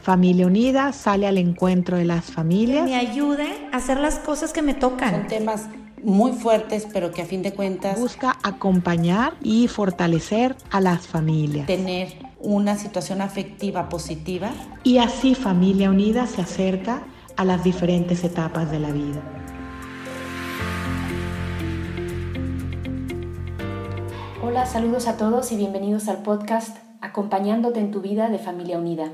Familia Unida sale al encuentro de las familias. Que me ayude a hacer las cosas que me tocan. Son temas muy fuertes, pero que a fin de cuentas busca acompañar y fortalecer a las familias. Tener una situación afectiva positiva. Y así Familia Unida se acerca a las diferentes etapas de la vida. Hola, saludos a todos y bienvenidos al podcast Acompañándote en tu vida de Familia Unida.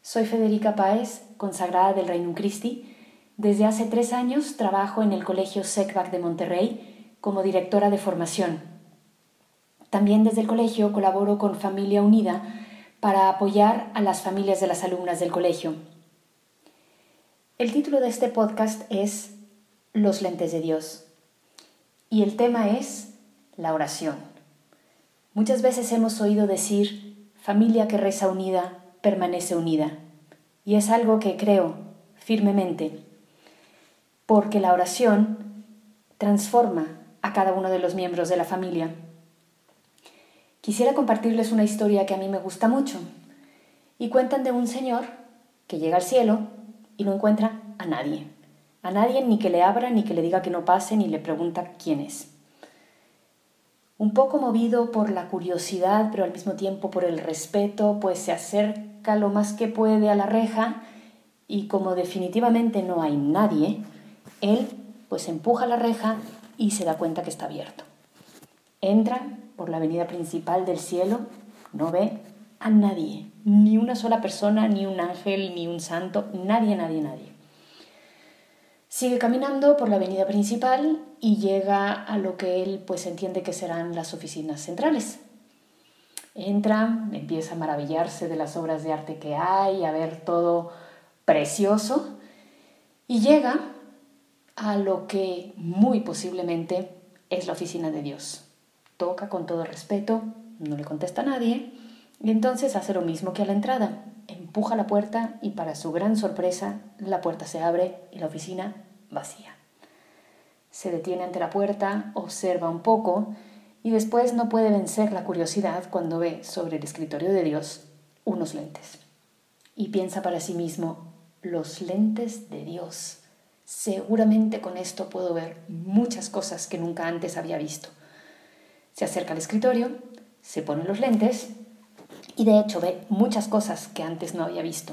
Soy Federica Páez, consagrada del Reino Christi. Desde hace tres años trabajo en el Colegio SECBAC de Monterrey como directora de formación. También desde el colegio colaboro con Familia Unida para apoyar a las familias de las alumnas del colegio. El título de este podcast es Los lentes de Dios y el tema es la oración. Muchas veces hemos oído decir, familia que reza unida, permanece unida. Y es algo que creo firmemente, porque la oración transforma a cada uno de los miembros de la familia. Quisiera compartirles una historia que a mí me gusta mucho. Y cuentan de un señor que llega al cielo y no encuentra a nadie. A nadie ni que le abra, ni que le diga que no pase, ni le pregunta quién es. Un poco movido por la curiosidad, pero al mismo tiempo por el respeto, pues se acerca lo más que puede a la reja y como definitivamente no hay nadie, él pues empuja la reja y se da cuenta que está abierto. Entra por la avenida principal del cielo, no ve a nadie, ni una sola persona, ni un ángel, ni un santo, nadie, nadie, nadie. Sigue caminando por la avenida principal y llega a lo que él pues entiende que serán las oficinas centrales. Entra, empieza a maravillarse de las obras de arte que hay, a ver todo precioso y llega a lo que muy posiblemente es la oficina de Dios. Toca con todo respeto, no le contesta a nadie y entonces hace lo mismo que a la entrada empuja la puerta y para su gran sorpresa la puerta se abre y la oficina vacía. Se detiene ante la puerta, observa un poco y después no puede vencer la curiosidad cuando ve sobre el escritorio de Dios unos lentes. Y piensa para sí mismo, los lentes de Dios. Seguramente con esto puedo ver muchas cosas que nunca antes había visto. Se acerca al escritorio, se pone los lentes y de hecho ve muchas cosas que antes no había visto.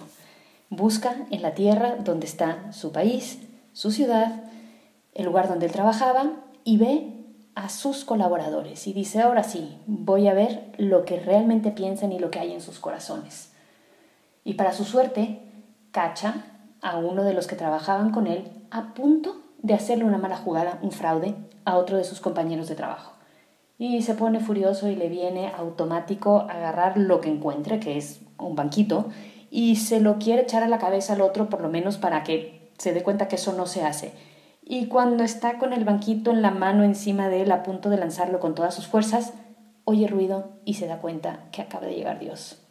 Busca en la tierra donde está su país, su ciudad, el lugar donde él trabajaba y ve a sus colaboradores y dice, ahora sí, voy a ver lo que realmente piensan y lo que hay en sus corazones. Y para su suerte, cacha a uno de los que trabajaban con él a punto de hacerle una mala jugada, un fraude, a otro de sus compañeros de trabajo y se pone furioso y le viene automático agarrar lo que encuentre, que es un banquito, y se lo quiere echar a la cabeza al otro por lo menos para que se dé cuenta que eso no se hace. Y cuando está con el banquito en la mano encima de él a punto de lanzarlo con todas sus fuerzas, oye ruido y se da cuenta que acaba de llegar Dios.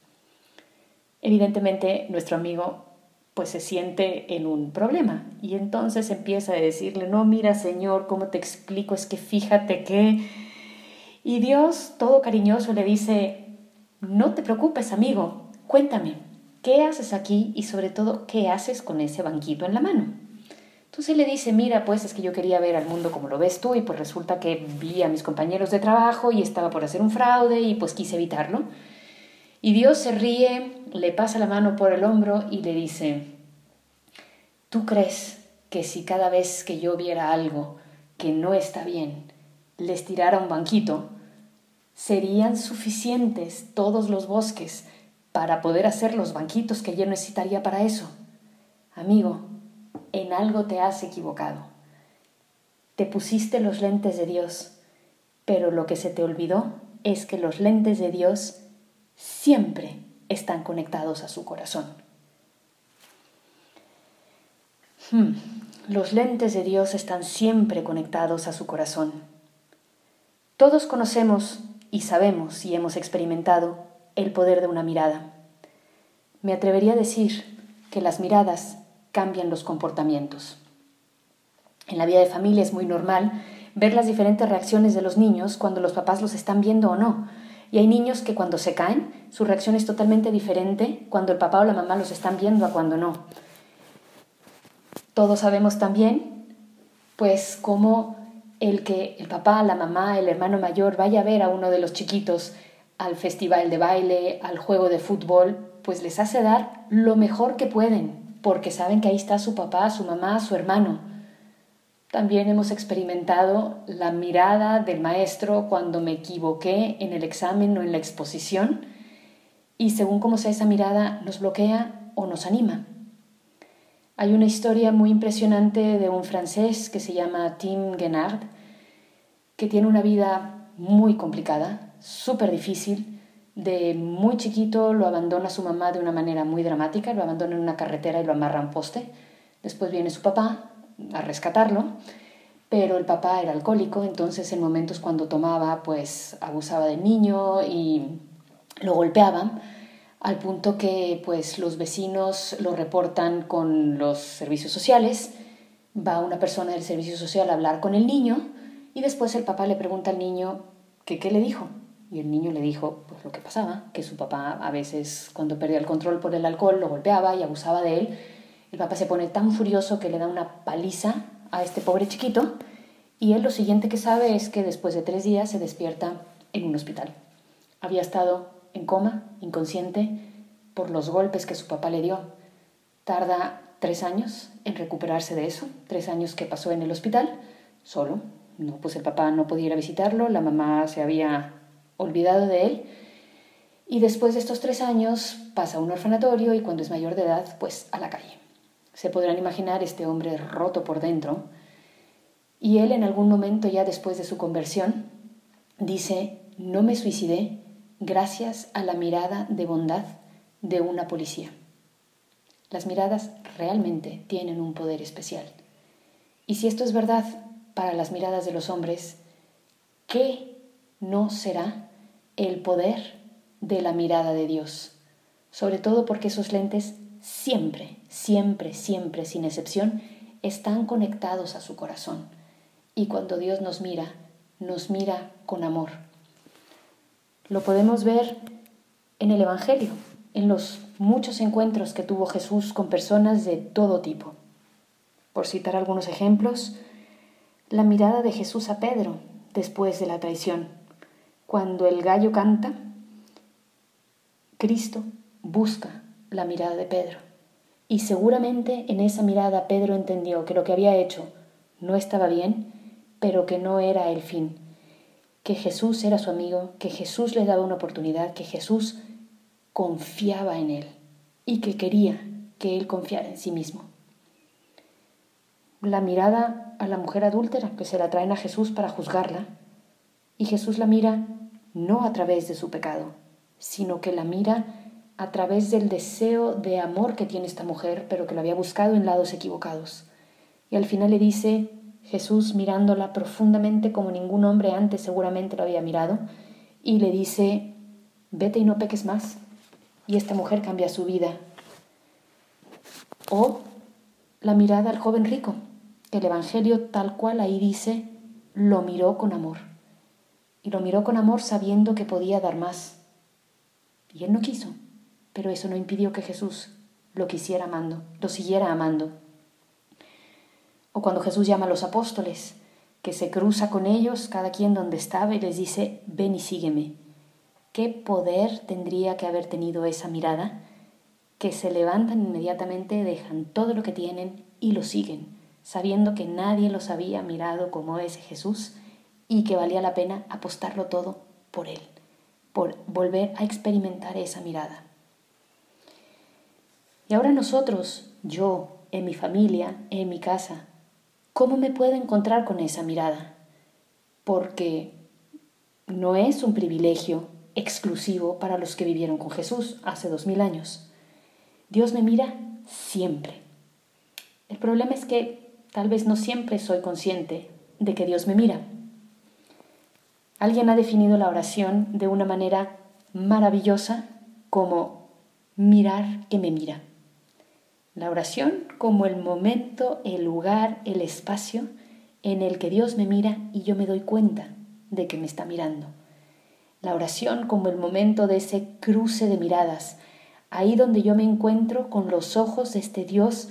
Evidentemente nuestro amigo pues se siente en un problema y entonces empieza a decirle, no, mira Señor, ¿cómo te explico? Es que fíjate que y Dios, todo cariñoso, le dice, no te preocupes, amigo, cuéntame, ¿qué haces aquí y sobre todo qué haces con ese banquito en la mano? Entonces le dice, mira, pues es que yo quería ver al mundo como lo ves tú y pues resulta que vi a mis compañeros de trabajo y estaba por hacer un fraude y pues quise evitarlo. Y Dios se ríe, le pasa la mano por el hombro y le dice, ¿tú crees que si cada vez que yo viera algo que no está bien, les tirara un banquito, serían suficientes todos los bosques para poder hacer los banquitos que yo necesitaría para eso. Amigo, en algo te has equivocado. Te pusiste los lentes de Dios, pero lo que se te olvidó es que los lentes de Dios siempre están conectados a su corazón. Hmm, los lentes de Dios están siempre conectados a su corazón. Todos conocemos y sabemos y hemos experimentado el poder de una mirada. Me atrevería a decir que las miradas cambian los comportamientos. En la vida de familia es muy normal ver las diferentes reacciones de los niños cuando los papás los están viendo o no. Y hay niños que cuando se caen, su reacción es totalmente diferente cuando el papá o la mamá los están viendo a cuando no. Todos sabemos también, pues, cómo el que el papá, la mamá, el hermano mayor vaya a ver a uno de los chiquitos al festival de baile, al juego de fútbol, pues les hace dar lo mejor que pueden, porque saben que ahí está su papá, su mamá, su hermano. También hemos experimentado la mirada del maestro cuando me equivoqué en el examen o en la exposición y según cómo sea esa mirada nos bloquea o nos anima. Hay una historia muy impresionante de un francés que se llama Tim Guenard, que tiene una vida muy complicada, súper difícil. De muy chiquito lo abandona su mamá de una manera muy dramática, lo abandona en una carretera y lo amarra a un poste. Después viene su papá a rescatarlo, pero el papá era alcohólico, entonces en momentos cuando tomaba, pues abusaba del niño y lo golpeaba al punto que pues los vecinos lo reportan con los servicios sociales, va una persona del servicio social a hablar con el niño y después el papá le pregunta al niño que qué le dijo. Y el niño le dijo pues lo que pasaba, que su papá a veces cuando perdía el control por el alcohol lo golpeaba y abusaba de él. El papá se pone tan furioso que le da una paliza a este pobre chiquito y él lo siguiente que sabe es que después de tres días se despierta en un hospital. Había estado en coma, inconsciente, por los golpes que su papá le dio. Tarda tres años en recuperarse de eso, tres años que pasó en el hospital, solo. No, pues el papá no podía ir a visitarlo, la mamá se había olvidado de él. Y después de estos tres años pasa a un orfanatorio y cuando es mayor de edad, pues a la calle. Se podrán imaginar este hombre roto por dentro. Y él en algún momento ya después de su conversión dice, no me suicidé gracias a la mirada de bondad de una policía. Las miradas realmente tienen un poder especial. Y si esto es verdad para las miradas de los hombres, ¿qué no será el poder de la mirada de Dios? Sobre todo porque esos lentes siempre, siempre, siempre, sin excepción, están conectados a su corazón. Y cuando Dios nos mira, nos mira con amor, lo podemos ver en el Evangelio, en los muchos encuentros que tuvo Jesús con personas de todo tipo. Por citar algunos ejemplos, la mirada de Jesús a Pedro después de la traición. Cuando el gallo canta, Cristo busca la mirada de Pedro. Y seguramente en esa mirada Pedro entendió que lo que había hecho no estaba bien, pero que no era el fin, que Jesús era su amigo, que Jesús le daba una oportunidad, que Jesús confiaba en él y que quería que él confiara en sí mismo. La mirada a la mujer adúltera, que se la traen a Jesús para juzgarla, y Jesús la mira no a través de su pecado, sino que la mira a través del deseo de amor que tiene esta mujer, pero que lo había buscado en lados equivocados. Y al final le dice, Jesús mirándola profundamente como ningún hombre antes seguramente lo había mirado, y le dice, vete y no peques más. Y esta mujer cambia su vida. O la mirada al joven rico. El Evangelio tal cual ahí dice, lo miró con amor. Y lo miró con amor sabiendo que podía dar más. Y él no quiso, pero eso no impidió que Jesús lo quisiera amando, lo siguiera amando. O cuando Jesús llama a los apóstoles, que se cruza con ellos, cada quien donde estaba, y les dice, ven y sígueme. ¿Qué poder tendría que haber tenido esa mirada? Que se levantan inmediatamente, dejan todo lo que tienen y lo siguen, sabiendo que nadie los había mirado como ese Jesús y que valía la pena apostarlo todo por Él, por volver a experimentar esa mirada. Y ahora nosotros, yo, en mi familia, en mi casa, ¿cómo me puedo encontrar con esa mirada? Porque no es un privilegio exclusivo para los que vivieron con Jesús hace dos mil años. Dios me mira siempre. El problema es que tal vez no siempre soy consciente de que Dios me mira. Alguien ha definido la oración de una manera maravillosa como mirar que me mira. La oración como el momento, el lugar, el espacio en el que Dios me mira y yo me doy cuenta de que me está mirando. La oración como el momento de ese cruce de miradas, ahí donde yo me encuentro con los ojos de este Dios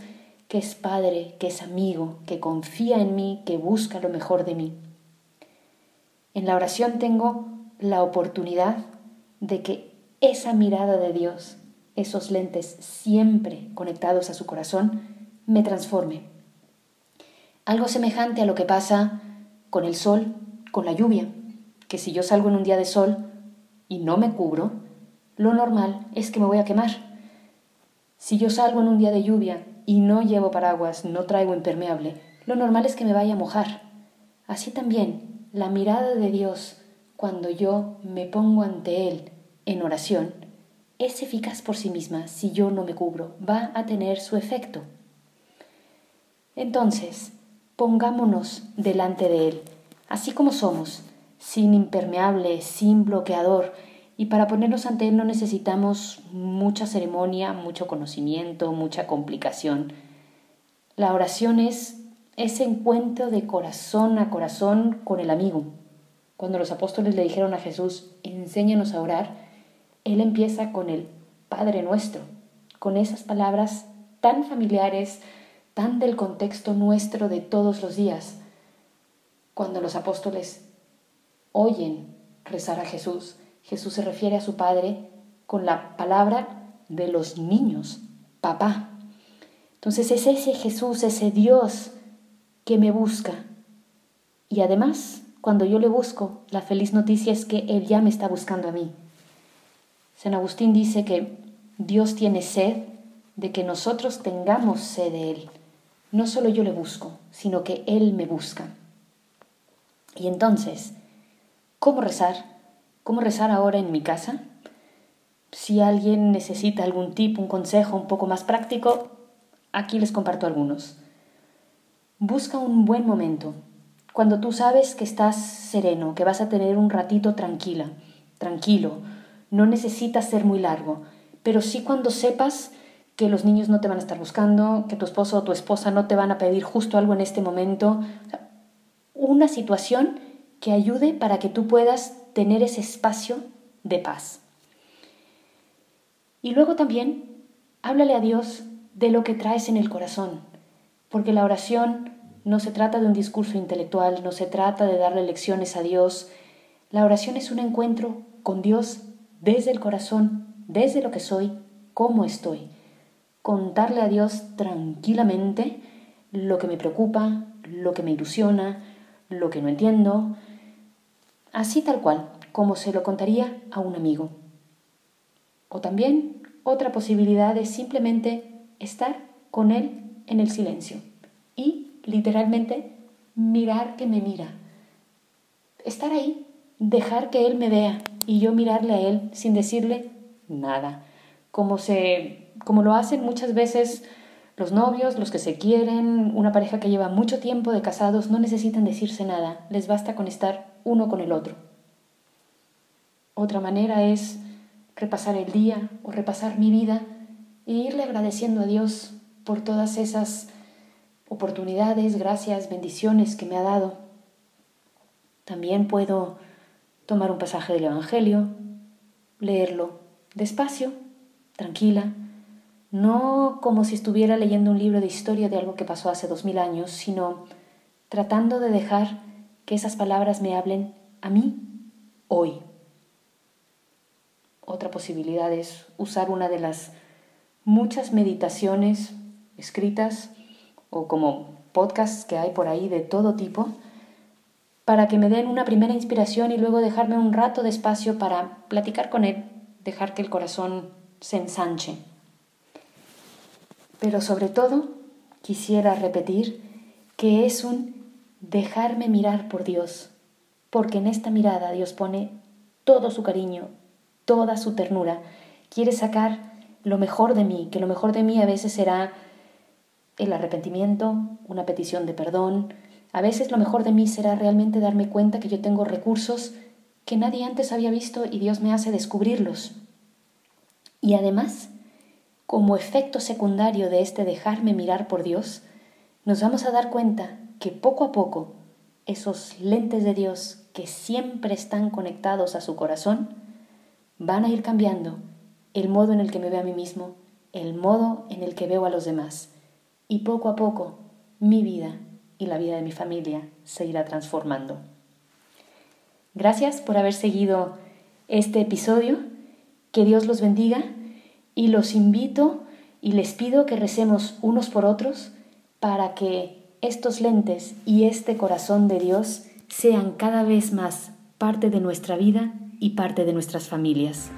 que es Padre, que es amigo, que confía en mí, que busca lo mejor de mí. En la oración tengo la oportunidad de que esa mirada de Dios, esos lentes siempre conectados a su corazón, me transforme. Algo semejante a lo que pasa con el sol, con la lluvia, que si yo salgo en un día de sol y no me cubro, lo normal es que me voy a quemar. Si yo salgo en un día de lluvia y no llevo paraguas, no traigo impermeable, lo normal es que me vaya a mojar. Así también, la mirada de Dios, cuando yo me pongo ante Él en oración, es eficaz por sí misma si yo no me cubro, va a tener su efecto. Entonces, pongámonos delante de Él, así como somos, sin impermeable, sin bloqueador, y para ponernos ante Él no necesitamos mucha ceremonia, mucho conocimiento, mucha complicación. La oración es ese encuentro de corazón a corazón con el amigo. Cuando los apóstoles le dijeron a Jesús, enséñanos a orar, Él empieza con el Padre nuestro, con esas palabras tan familiares, tan del contexto nuestro de todos los días. Cuando los apóstoles oyen rezar a Jesús, Jesús se refiere a su Padre con la palabra de los niños, papá. Entonces es ese Jesús, ese Dios que me busca. Y además, cuando yo le busco, la feliz noticia es que Él ya me está buscando a mí. San Agustín dice que Dios tiene sed de que nosotros tengamos sed de Él. No solo yo le busco, sino que Él me busca. Y entonces, ¿cómo rezar? ¿Cómo rezar ahora en mi casa? Si alguien necesita algún tip, un consejo un poco más práctico, aquí les comparto algunos. Busca un buen momento, cuando tú sabes que estás sereno, que vas a tener un ratito tranquila, tranquilo, no necesitas ser muy largo, pero sí cuando sepas que los niños no te van a estar buscando, que tu esposo o tu esposa no te van a pedir justo algo en este momento, una situación que ayude para que tú puedas tener ese espacio de paz. Y luego también háblale a Dios de lo que traes en el corazón, porque la oración no se trata de un discurso intelectual, no se trata de darle lecciones a Dios. La oración es un encuentro con Dios desde el corazón, desde lo que soy, cómo estoy. Contarle a Dios tranquilamente lo que me preocupa, lo que me ilusiona, lo que no entiendo, así tal cual, como se lo contaría a un amigo. O también otra posibilidad es simplemente estar con él en el silencio y literalmente mirar que me mira. Estar ahí, dejar que él me vea y yo mirarle a él sin decirle nada, como se como lo hacen muchas veces los novios, los que se quieren, una pareja que lleva mucho tiempo de casados, no necesitan decirse nada, les basta con estar uno con el otro. Otra manera es repasar el día o repasar mi vida e irle agradeciendo a Dios por todas esas oportunidades, gracias, bendiciones que me ha dado. También puedo tomar un pasaje del Evangelio, leerlo despacio, tranquila, no como si estuviera leyendo un libro de historia de algo que pasó hace dos mil años, sino tratando de dejar que esas palabras me hablen a mí hoy. Otra posibilidad es usar una de las muchas meditaciones escritas o como podcasts que hay por ahí de todo tipo para que me den una primera inspiración y luego dejarme un rato de espacio para platicar con él, dejar que el corazón se ensanche. Pero sobre todo, quisiera repetir que es un dejarme mirar por Dios, porque en esta mirada Dios pone todo su cariño, toda su ternura, quiere sacar lo mejor de mí, que lo mejor de mí a veces será el arrepentimiento, una petición de perdón, a veces lo mejor de mí será realmente darme cuenta que yo tengo recursos que nadie antes había visto y Dios me hace descubrirlos. Y además, como efecto secundario de este dejarme mirar por Dios, nos vamos a dar cuenta que poco a poco esos lentes de Dios que siempre están conectados a su corazón, van a ir cambiando el modo en el que me veo a mí mismo, el modo en el que veo a los demás. Y poco a poco mi vida y la vida de mi familia se irá transformando. Gracias por haber seguido este episodio. Que Dios los bendiga y los invito y les pido que recemos unos por otros para que estos lentes y este corazón de Dios sean cada vez más parte de nuestra vida y parte de nuestras familias.